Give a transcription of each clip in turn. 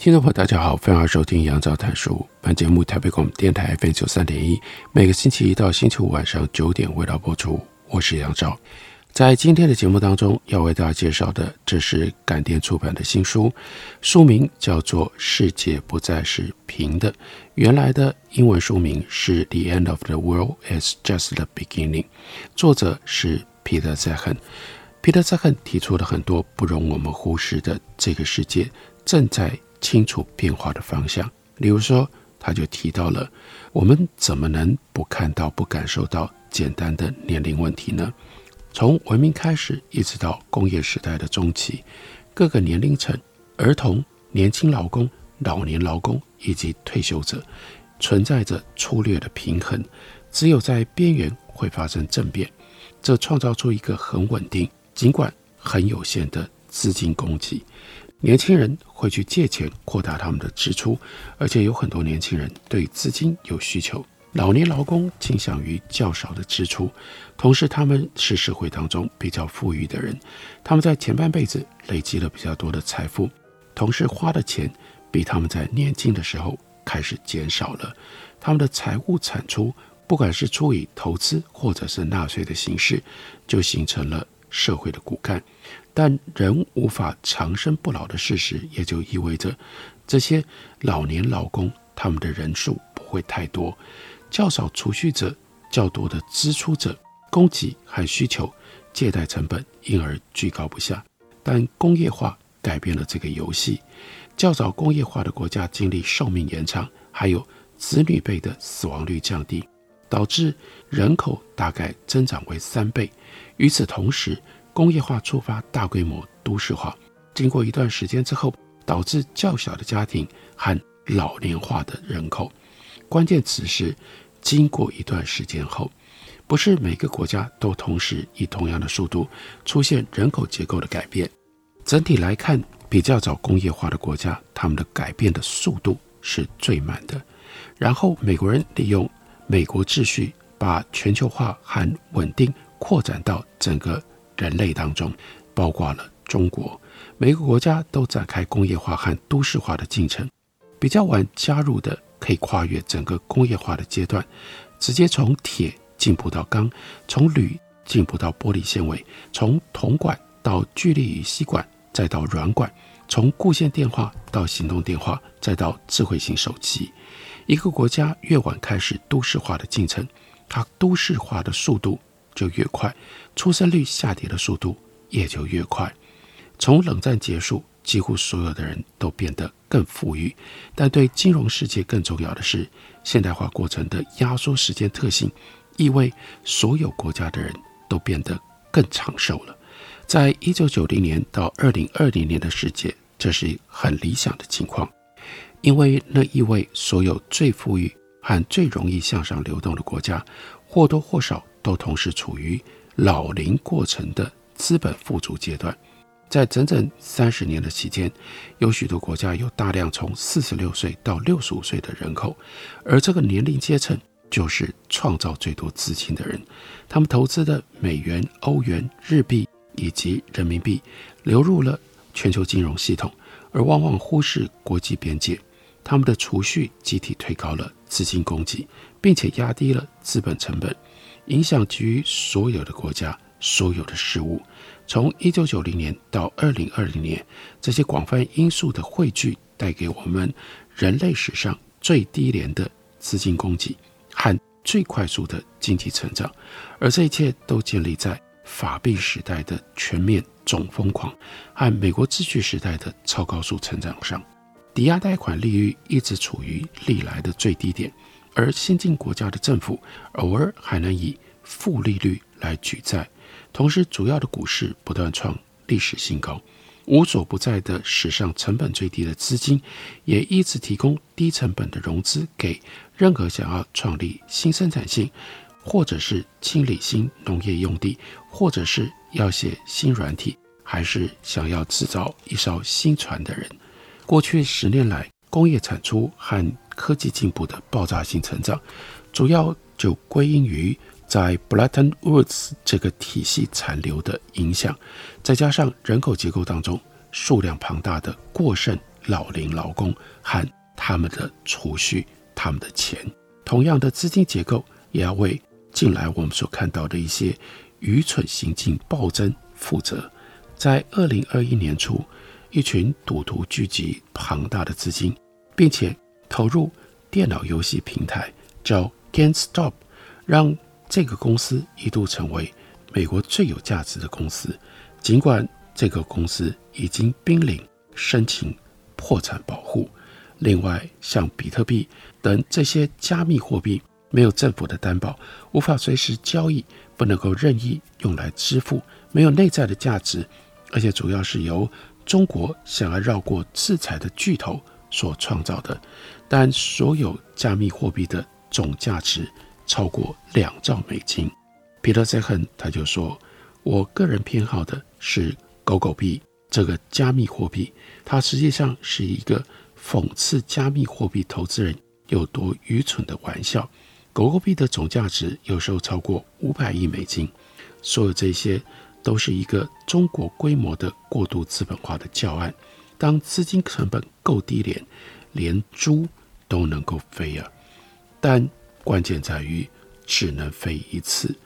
听众朋友，大家好，欢迎收听杨照谈书。本节目台北广播电台 FM 九三点一，每个星期一到星期五晚上九点为大家播出。我是杨照，在今天的节目当中要为大家介绍的，这是感电出版的新书，书名叫做《世界不再是平的》，原来的英文书名是《The End of the World Is Just the Beginning》，作者是 Peter zehan。Peter zehan 提出了很多不容我们忽视的这个世界正在清楚变化的方向，例如说，他就提到了我们怎么能不看到、不感受到简单的年龄问题呢？从文明开始，一直到工业时代的中期，各个年龄层——儿童、年轻劳工、老年劳工以及退休者，存在着粗略的平衡。只有在边缘会发生政变，这创造出一个很稳定，尽管很有限的资金供给。年轻人会去借钱扩大他们的支出，而且有很多年轻人对资金有需求。老年劳工倾向于较少的支出，同时他们是社会当中比较富裕的人，他们在前半辈子累积了比较多的财富，同时花的钱比他们在年轻的时候开始减少了。他们的财务产出，不管是出于投资或者是纳税的形式，就形成了社会的骨干。但人无法长生不老的事实，也就意味着这些老年劳工他们的人数不会太多，较少储蓄者，较多的支出者，供给和需求，借贷成本因而居高不下。但工业化改变了这个游戏，较早工业化的国家经历寿命延长，还有子女辈的死亡率降低，导致人口大概增长为三倍。与此同时，工业化触发大规模都市化，经过一段时间之后，导致较小的家庭和老年化的人口。关键词是经过一段时间后，不是每个国家都同时以同样的速度出现人口结构的改变。整体来看，比较早工业化的国家，他们的改变的速度是最慢的。然后美国人利用美国秩序，把全球化和稳定扩展到整个。人类当中，包括了中国，每个国家都展开工业化和都市化的进程。比较晚加入的，可以跨越整个工业化的阶段，直接从铁进步到钢，从铝进步到玻璃纤维，从铜管到聚力乙烯管，再到软管，从固线电话到行动电话，再到智慧型手机。一个国家越晚开始都市化的进程，它都市化的速度就越快，出生率下跌的速度也就越快。从冷战结束，几乎所有的人都变得更富裕，但对金融世界更重要的是，现代化过程的压缩时间特性，意味所有国家的人都变得更长寿了。在一九九零年到二零二零年的世界，这是很理想的情况，因为那意味所有最富裕和最容易向上流动的国家，或多或少。都同时处于老龄过程的资本富足阶段，在整整三十年的期间，有许多国家有大量从四十六岁到六十五岁的人口，而这个年龄阶层就是创造最多资金的人。他们投资的美元、欧元、日币以及人民币流入了全球金融系统，而往往忽视国际边界。他们的储蓄集体推高了资金供给，并且压低了资本成本。影响基于所有的国家，所有的事物。从一九九零年到二零二零年，这些广泛因素的汇聚，带给我们人类史上最低廉的资金供给和最快速的经济成长。而这一切都建立在法币时代的全面总疯狂和美国秩序时代的超高速成长上。抵押贷款利率一直处于历来的最低点。而先进国家的政府偶尔还能以负利率来举债，同时主要的股市不断创历史新高。无所不在的史上成本最低的资金，也一直提供低成本的融资给任何想要创立新生产性，或者是清理新农业用地，或者是要写新软体，还是想要制造一艘新船的人。过去十年来，工业产出和科技进步的爆炸性成长，主要就归因于在 Bretton Woods 这个体系残留的影响，再加上人口结构当中数量庞大的过剩老龄劳工和他们的储蓄、他们的钱，同样的资金结构也要为近来我们所看到的一些愚蠢行径暴增负责。在二零二一年初，一群赌徒聚集庞大的资金，并且投入电脑游戏平台叫 GameStop，让这个公司一度成为美国最有价值的公司，尽管这个公司已经濒临申请破产保护。另外，像比特币等这些加密货币，没有政府的担保，无法随时交易，不能够任意用来支付，没有内在的价值，而且主要是由中国想要绕过制裁的巨头所创造的。但所有加密货币的总价值，超过两兆美金，彼得·塞亨他就说：“我个人偏好的是狗狗币这个加密货币，它实际上是一个讽刺加密货币投资人有多愚蠢的玩笑。狗狗币的总价值有时候超过五百亿美金，所有这些都是一个中国规模的过度资本化的教案。当资金成本够低廉，连猪都能够飞啊！但。”关键在于只能飞一次。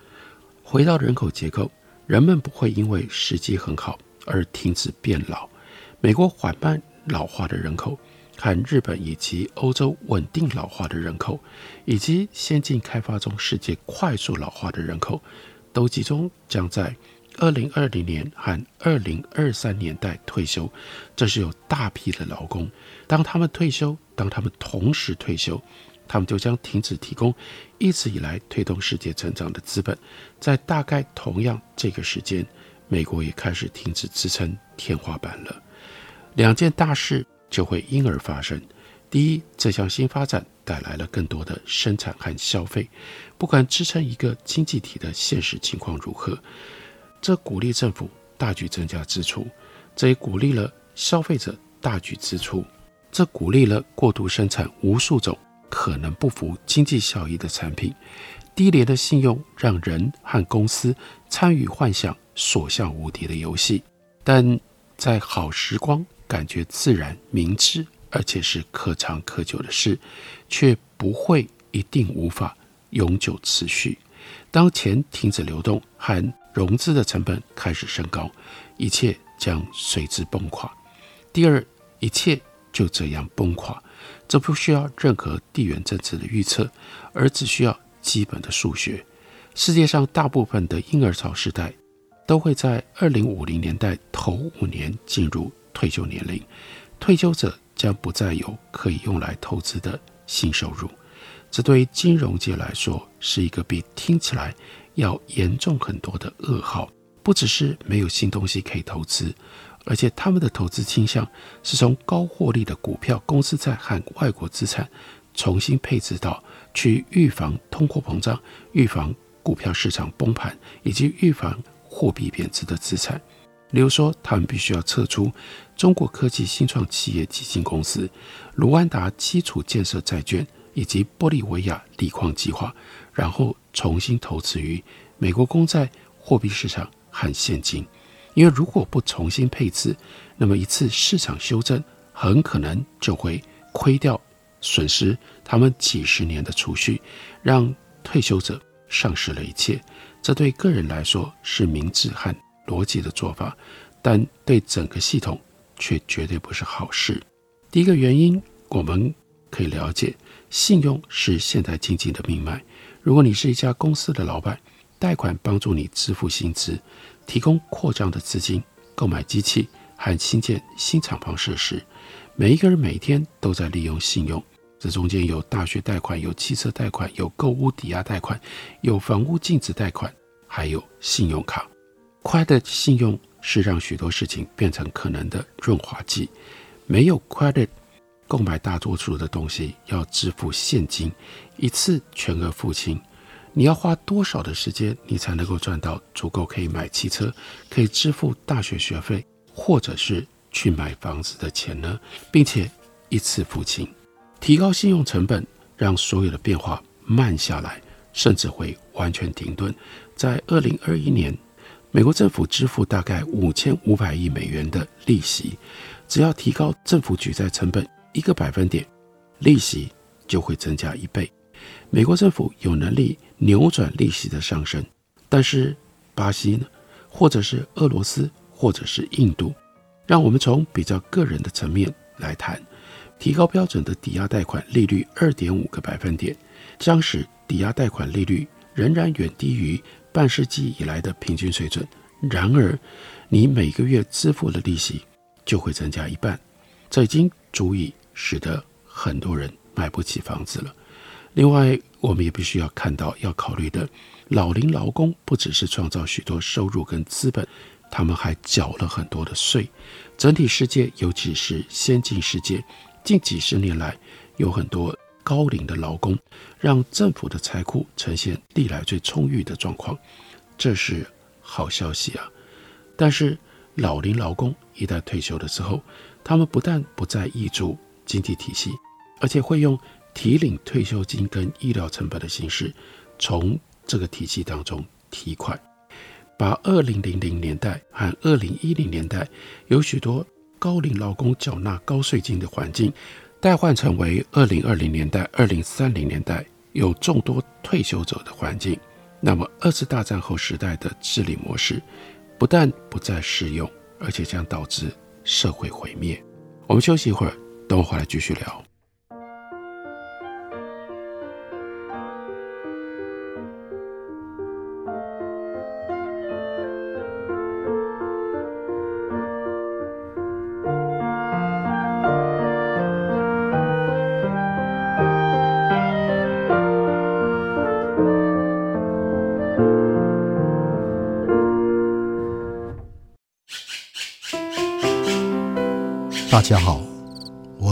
回到人口结构，人们不会因为时机很好而停止变老。美国缓慢老化的人口，和日本以及欧洲稳定老化的人口，以及先进开发中世界快速老化的人口，都集中将在二零二零年和二零二三年代退休。这是有大批的劳工，当他们退休，当他们同时退休。他们就将停止提供一直以来推动世界成长的资本，在大概同样这个时间，美国也开始停止支撑天花板了。两件大事就会因而发生：第一，这项新发展带来了更多的生产和消费，不管支撑一个经济体的现实情况如何，这鼓励政府大举增加支出，这也鼓励了消费者大举支出，这鼓励了过度生产无数种。可能不符经济效益的产品，低廉的信用让人和公司参与幻想所向无敌的游戏，但在好时光感觉自然明智，而且是可长可久的事，却不会一定无法永久持续。当钱停止流动和融资的成本开始升高，一切将随之崩垮。第二，一切就这样崩垮。这不需要任何地缘政治的预测，而只需要基本的数学。世界上大部分的婴儿潮时代都会在二零五零年代头五年进入退休年龄，退休者将不再有可以用来投资的新收入。这对于金融界来说是一个比听起来要严重很多的噩耗，不只是没有新东西可以投资。而且他们的投资倾向是从高获利的股票、公司债和外国资产重新配置到去预防通货膨胀、预防股票市场崩盘以及预防货币贬值的资产。例如说，他们必须要撤出中国科技新创企业基金公司、卢安达基础建设债券以及玻利维亚锂矿计划，然后重新投资于美国公债、货币市场和现金。因为如果不重新配置，那么一次市场修正很可能就会亏掉，损失他们几十年的储蓄，让退休者丧失了一切。这对个人来说是明智和逻辑的做法，但对整个系统却绝对不是好事。第一个原因，我们可以了解，信用是现代经济的命脉。如果你是一家公司的老板，贷款帮助你支付薪资。提供扩张的资金，购买机器和新建新厂房设施。每一个人每天都在利用信用，这中间有大学贷款，有汽车贷款，有购屋抵押贷款，有房屋净值贷款，还有信用卡。快的信用是让许多事情变成可能的润滑剂。没有 credit，购买大多数的东西要支付现金，一次全额付清。你要花多少的时间，你才能够赚到足够可以买汽车、可以支付大学学费，或者是去买房子的钱呢？并且一次付清，提高信用成本，让所有的变化慢下来，甚至会完全停顿。在二零二一年，美国政府支付大概五千五百亿美元的利息，只要提高政府举债成本一个百分点，利息就会增加一倍。美国政府有能力扭转利息的上升，但是巴西呢，或者是俄罗斯，或者是印度，让我们从比较个人的层面来谈，提高标准的抵押贷款利率二点五个百分点，将使抵押贷款利率仍然远低于半世纪以来的平均水准。然而，你每个月支付的利息就会增加一半，这已经足以使得很多人买不起房子了。另外，我们也必须要看到，要考虑的老龄劳工不只是创造许多收入跟资本，他们还缴了很多的税。整体世界，尤其是先进世界，近几十年来有很多高龄的劳工，让政府的财库呈现历来最充裕的状况，这是好消息啊。但是，老龄劳工一旦退休的时候，他们不但不再挹注经济体系，而且会用提领退休金跟医疗成本的形式，从这个体系当中提款，把二零零零年代和二零一零年代有许多高龄劳工缴纳高税金的环境，代换成为二零二零年代、二零三零年代有众多退休者的环境。那么，二次大战后时代的治理模式不但不再适用，而且将导致社会毁灭。我们休息一会儿，等我回来继续聊。大家好，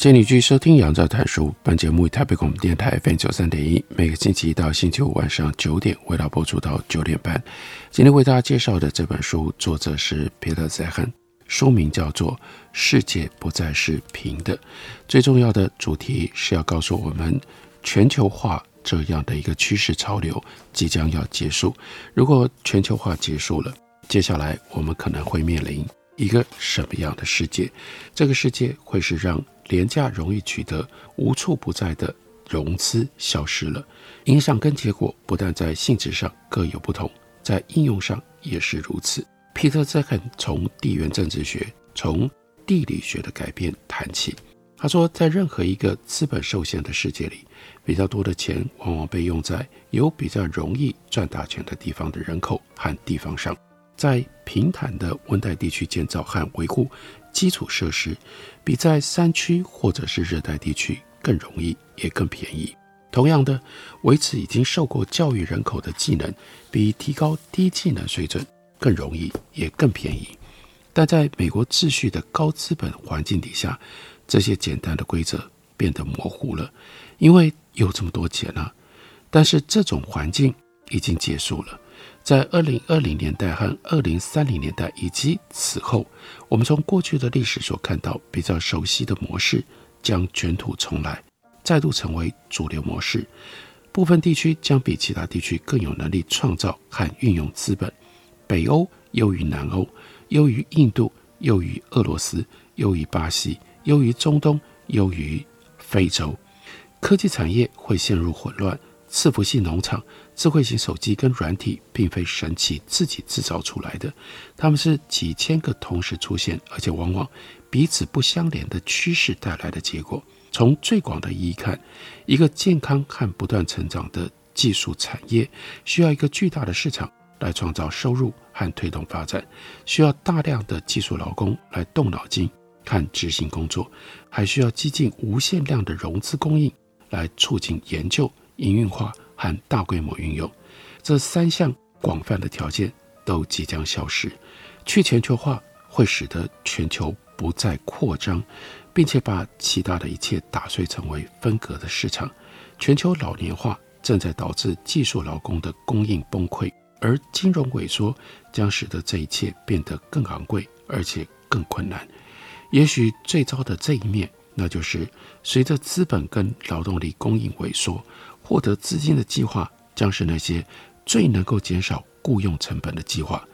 感谢你继续收听杨照谈书。本节目以台北广播电台 FM 九三点一，每个星期一到星期五晚上九点，为大家播出到九点半。今天为大家介绍的这本书，作者是 Peter Zehan，书名叫做《世界不再是平的》。最重要的主题是要告诉我们，全球化这样的一个趋势潮流即将要结束。如果全球化结束了，接下来我们可能会面临一个什么样的世界？这个世界会是让廉价容易取得、无处不在的融资消失了，影响跟结果不但在性质上各有不同，在应用上也是如此。皮特·泽肯从地缘政治学、从地理学的改变谈起，他说，在任何一个资本受限的世界里，比较多的钱往往被用在有比较容易赚大钱的地方的人口和地方上，在平坦的温带地区建造和维护基础设施。比在山区或者是热带地区更容易，也更便宜。同样的，维持已经受过教育人口的技能，比提高低技能水准更容易，也更便宜。但在美国秩序的高资本环境底下，这些简单的规则变得模糊了，因为有这么多钱啊。但是这种环境已经结束了。在二零二零年代和二零三零年代以及此后，我们从过去的历史所看到比较熟悉的模式将卷土重来，再度成为主流模式。部分地区将比其他地区更有能力创造和运用资本。北欧优于南欧，优于印度，优于俄罗斯，优于巴西，优于中东，优于非洲。科技产业会陷入混乱。伺服器农场、智慧型手机跟软体，并非神奇自己制造出来的，它们是几千个同时出现，而且往往彼此不相连的趋势带来的结果。从最广的意义看，一个健康和不断成长的技术产业，需要一个巨大的市场来创造收入和推动发展，需要大量的技术劳工来动脑筋和执行工作，还需要几近无限量的融资供应来促进研究。营运化和大规模运用，这三项广泛的条件都即将消失。去全球化会使得全球不再扩张，并且把其他的一切打碎成为分隔的市场。全球老年化正在导致技术劳工的供应崩溃，而金融萎缩将使得这一切变得更昂贵，而且更困难。也许最糟的这一面，那就是随着资本跟劳动力供应萎缩。获得资金的计划将是那些最能够减少雇佣成本的计划，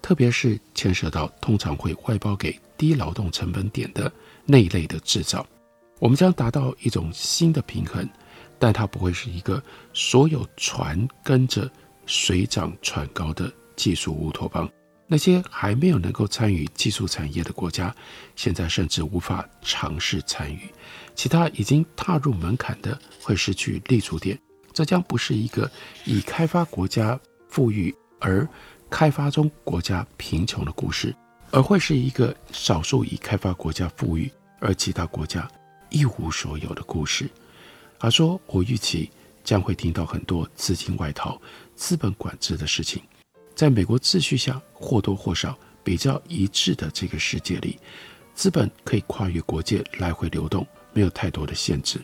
特别是牵涉到通常会外包给低劳动成本点的那一类的制造。我们将达到一种新的平衡，但它不会是一个所有船跟着水涨船高的技术乌托邦。那些还没有能够参与技术产业的国家，现在甚至无法尝试参与。其他已经踏入门槛的会失去立足点，这将不是一个以开发国家富裕而开发中国家贫穷的故事，而会是一个少数以开发国家富裕而其他国家一无所有的故事。他说：“我预期将会听到很多资金外逃、资本管制的事情。在美国秩序下或多或少比较一致的这个世界里，资本可以跨越国界来回流动。”没有太多的限制，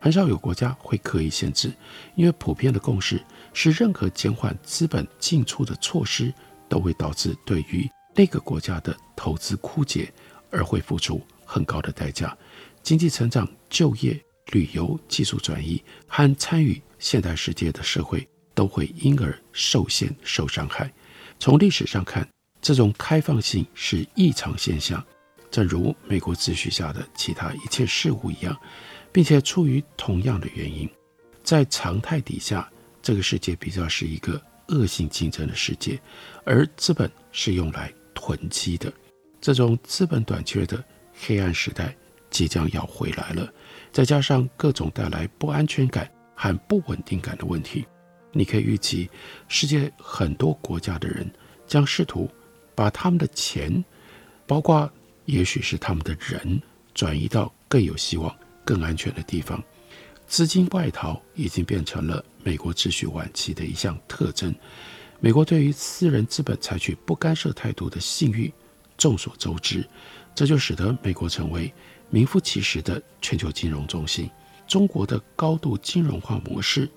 很少有国家会刻意限制，因为普遍的共识是，任何减缓资本进出的措施都会导致对于那个国家的投资枯竭，而会付出很高的代价。经济成长、就业、旅游、技术转移和参与现代世界的社会都会因而受限、受伤害。从历史上看，这种开放性是异常现象。正如美国秩序下的其他一切事物一样，并且出于同样的原因，在常态底下，这个世界比较是一个恶性竞争的世界，而资本是用来囤积的。这种资本短缺的黑暗时代即将要回来了，再加上各种带来不安全感和不稳定感的问题，你可以预期，世界很多国家的人将试图把他们的钱，包括。也许是他们的人转移到更有希望、更安全的地方。资金外逃已经变成了美国秩序晚期的一项特征。美国对于私人资本采取不干涉态度的信誉众所周知，这就使得美国成为名副其实的全球金融中心。中国的高度金融化模式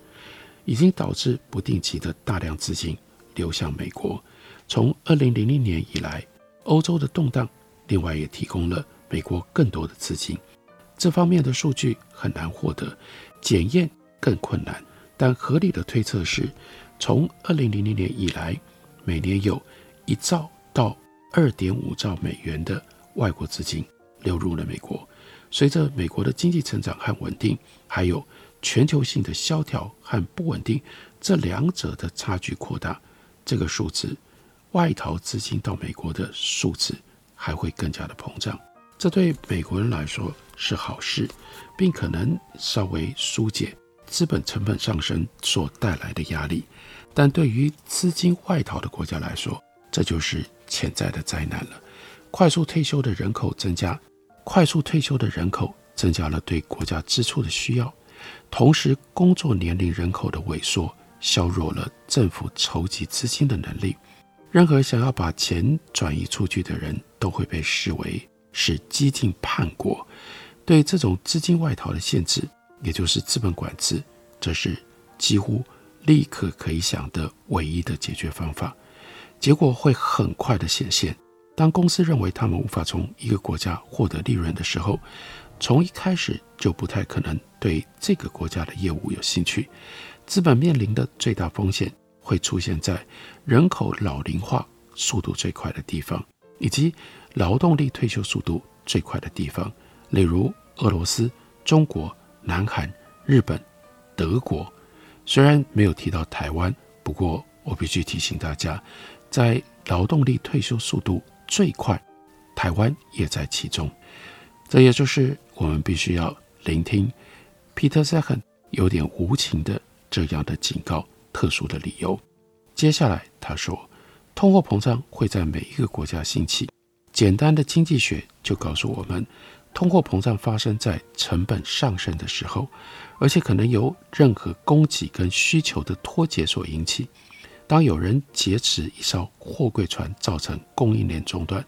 已经导致不定期的大量资金流向美国。从二零零零年以来，欧洲的动荡。另外也提供了美国更多的资金，这方面的数据很难获得，检验更困难。但合理的推测是，从二零零零年以来，每年有一兆到二点五兆美元的外国资金流入了美国。随着美国的经济成长和稳定，还有全球性的萧条和不稳定，这两者的差距扩大，这个数字外逃资金到美国的数字。还会更加的膨胀，这对美国人来说是好事，并可能稍微疏解资本成本上升所带来的压力。但对于资金外逃的国家来说，这就是潜在的灾难了。快速退休的人口增加，快速退休的人口增加了对国家支出的需要。同时工作年龄人口的萎缩削弱了政府筹集资金的能力。任何想要把钱转移出去的人都会被视为是激进叛国。对这种资金外逃的限制，也就是资本管制，这是几乎立刻可以想的唯一的解决方法。结果会很快的显现。当公司认为他们无法从一个国家获得利润的时候，从一开始就不太可能对这个国家的业务有兴趣。资本面临的最大风险会出现在人口老龄化速度最快的地方，以及劳动力退休速度最快的地方，例如俄罗斯、中国、南韩、日本、德国。虽然没有提到台湾，不过我必须提醒大家，在劳动力退休速度最快，台湾也在其中。这也就是我们必须要聆听 Peter Zeihan 有点无情的这样的警告，特殊的理由。接下来他说，通货膨胀会在每一个国家兴起。简单的经济学就告诉我们，通货膨胀发生在成本上升的时候，而且可能由任何供给跟需求的脱节所引起。当有人劫持一艘货柜船，造成供应链中断；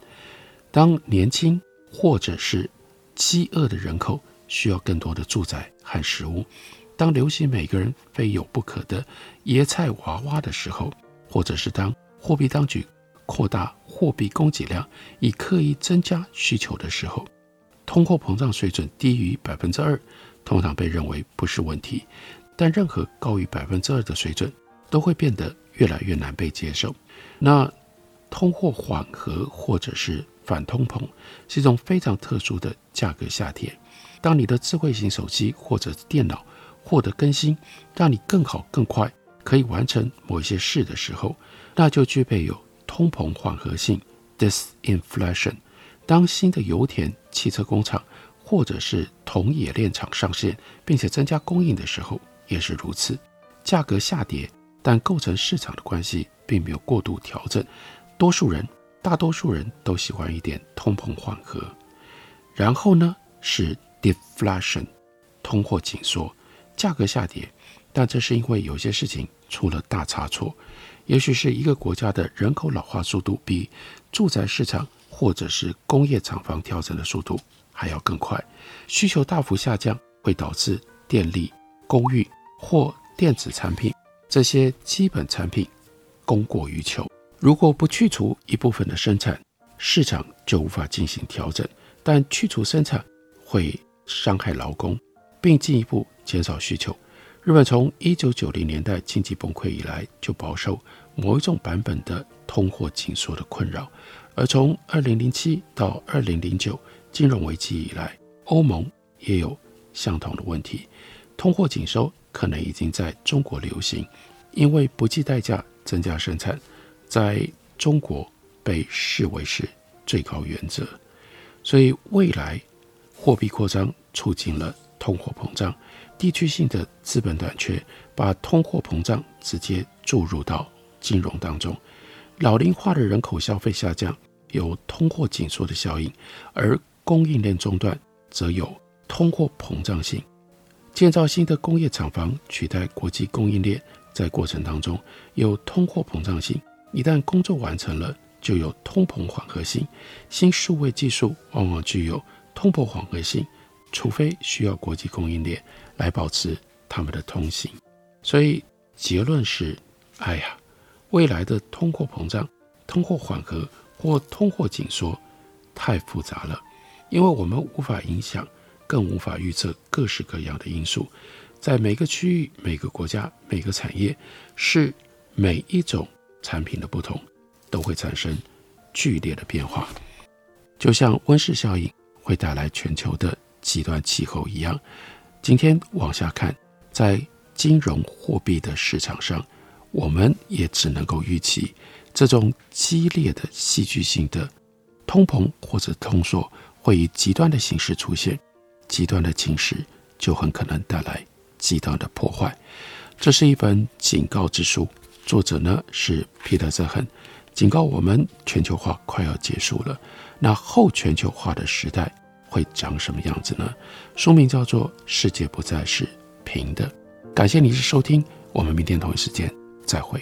当年轻或者是饥饿的人口需要更多的住宅和食物；当流行每个人非有不可的椰菜娃娃的时候，或者是当货币当局扩大货币供给量以刻意增加需求的时候，通货膨胀水准低于百分之二，通常被认为不是问题；但任何高于百分之二的水准都会变得。越来越难被接受。那通货缓和或者是反通膨是一种非常特殊的价格下跌。当你的智慧型手机或者电脑获得更新，让你更好更快可以完成某一些事的时候，那就具备有通膨缓和性 （disinflation）。当新的油田、汽车工厂或者是铜冶炼厂上线，并且增加供应的时候，也是如此。价格下跌。但构成市场的关系并没有过度调整，多数人，大多数人都喜欢一点通膨缓和。然后呢，是 deflation，通货紧缩，价格下跌，但这是因为有些事情出了大差错，也许是一个国家的人口老化速度比住宅市场或者是工业厂房调整的速度还要更快，需求大幅下降会导致电力、公寓或电子产品。这些基本产品供过于求，如果不去除一部分的生产，市场就无法进行调整。但去除生产会伤害劳工，并进一步减少需求。日本从一九九零年代经济崩溃以来，就饱受某一种版本的通货紧缩的困扰。而从二零零七到二零零九金融危机以来，欧盟也有相同的问题，通货紧缩。可能已经在中国流行，因为不计代价增加生产，在中国被视为是最高原则。所以未来货币扩张促进了通货膨胀，地区性的资本短缺把通货膨胀直接注入到金融当中。老龄化的人口消费下降有通货紧缩的效应，而供应链中断则有通货膨胀性。建造新的工业厂房取代国际供应链，在过程当中有通货膨胀性。一旦工作完成了，就有通膨缓和性。新数位技术往往具有通膨缓和性，除非需要国际供应链来保持他们的通行。所以结论是：哎呀，未来的通货膨胀、通货缓和或通货紧缩太复杂了，因为我们无法影响。更无法预测各式各样的因素，在每个区域、每个国家、每个产业，是每一种产品的不同，都会产生剧烈的变化。就像温室效应会带来全球的极端气候一样。今天往下看，在金融货币的市场上，我们也只能够预期这种激烈的戏剧性的通膨或者通缩会以极端的形式出现。极端的情势就很可能带来极端的破坏。这是一本警告之书，作者呢是彼得·泽亨，警告我们全球化快要结束了。那后全球化的时代会长什么样子呢？书名叫做《世界不再是平的。感谢你的收听，我们明天同一时间再会。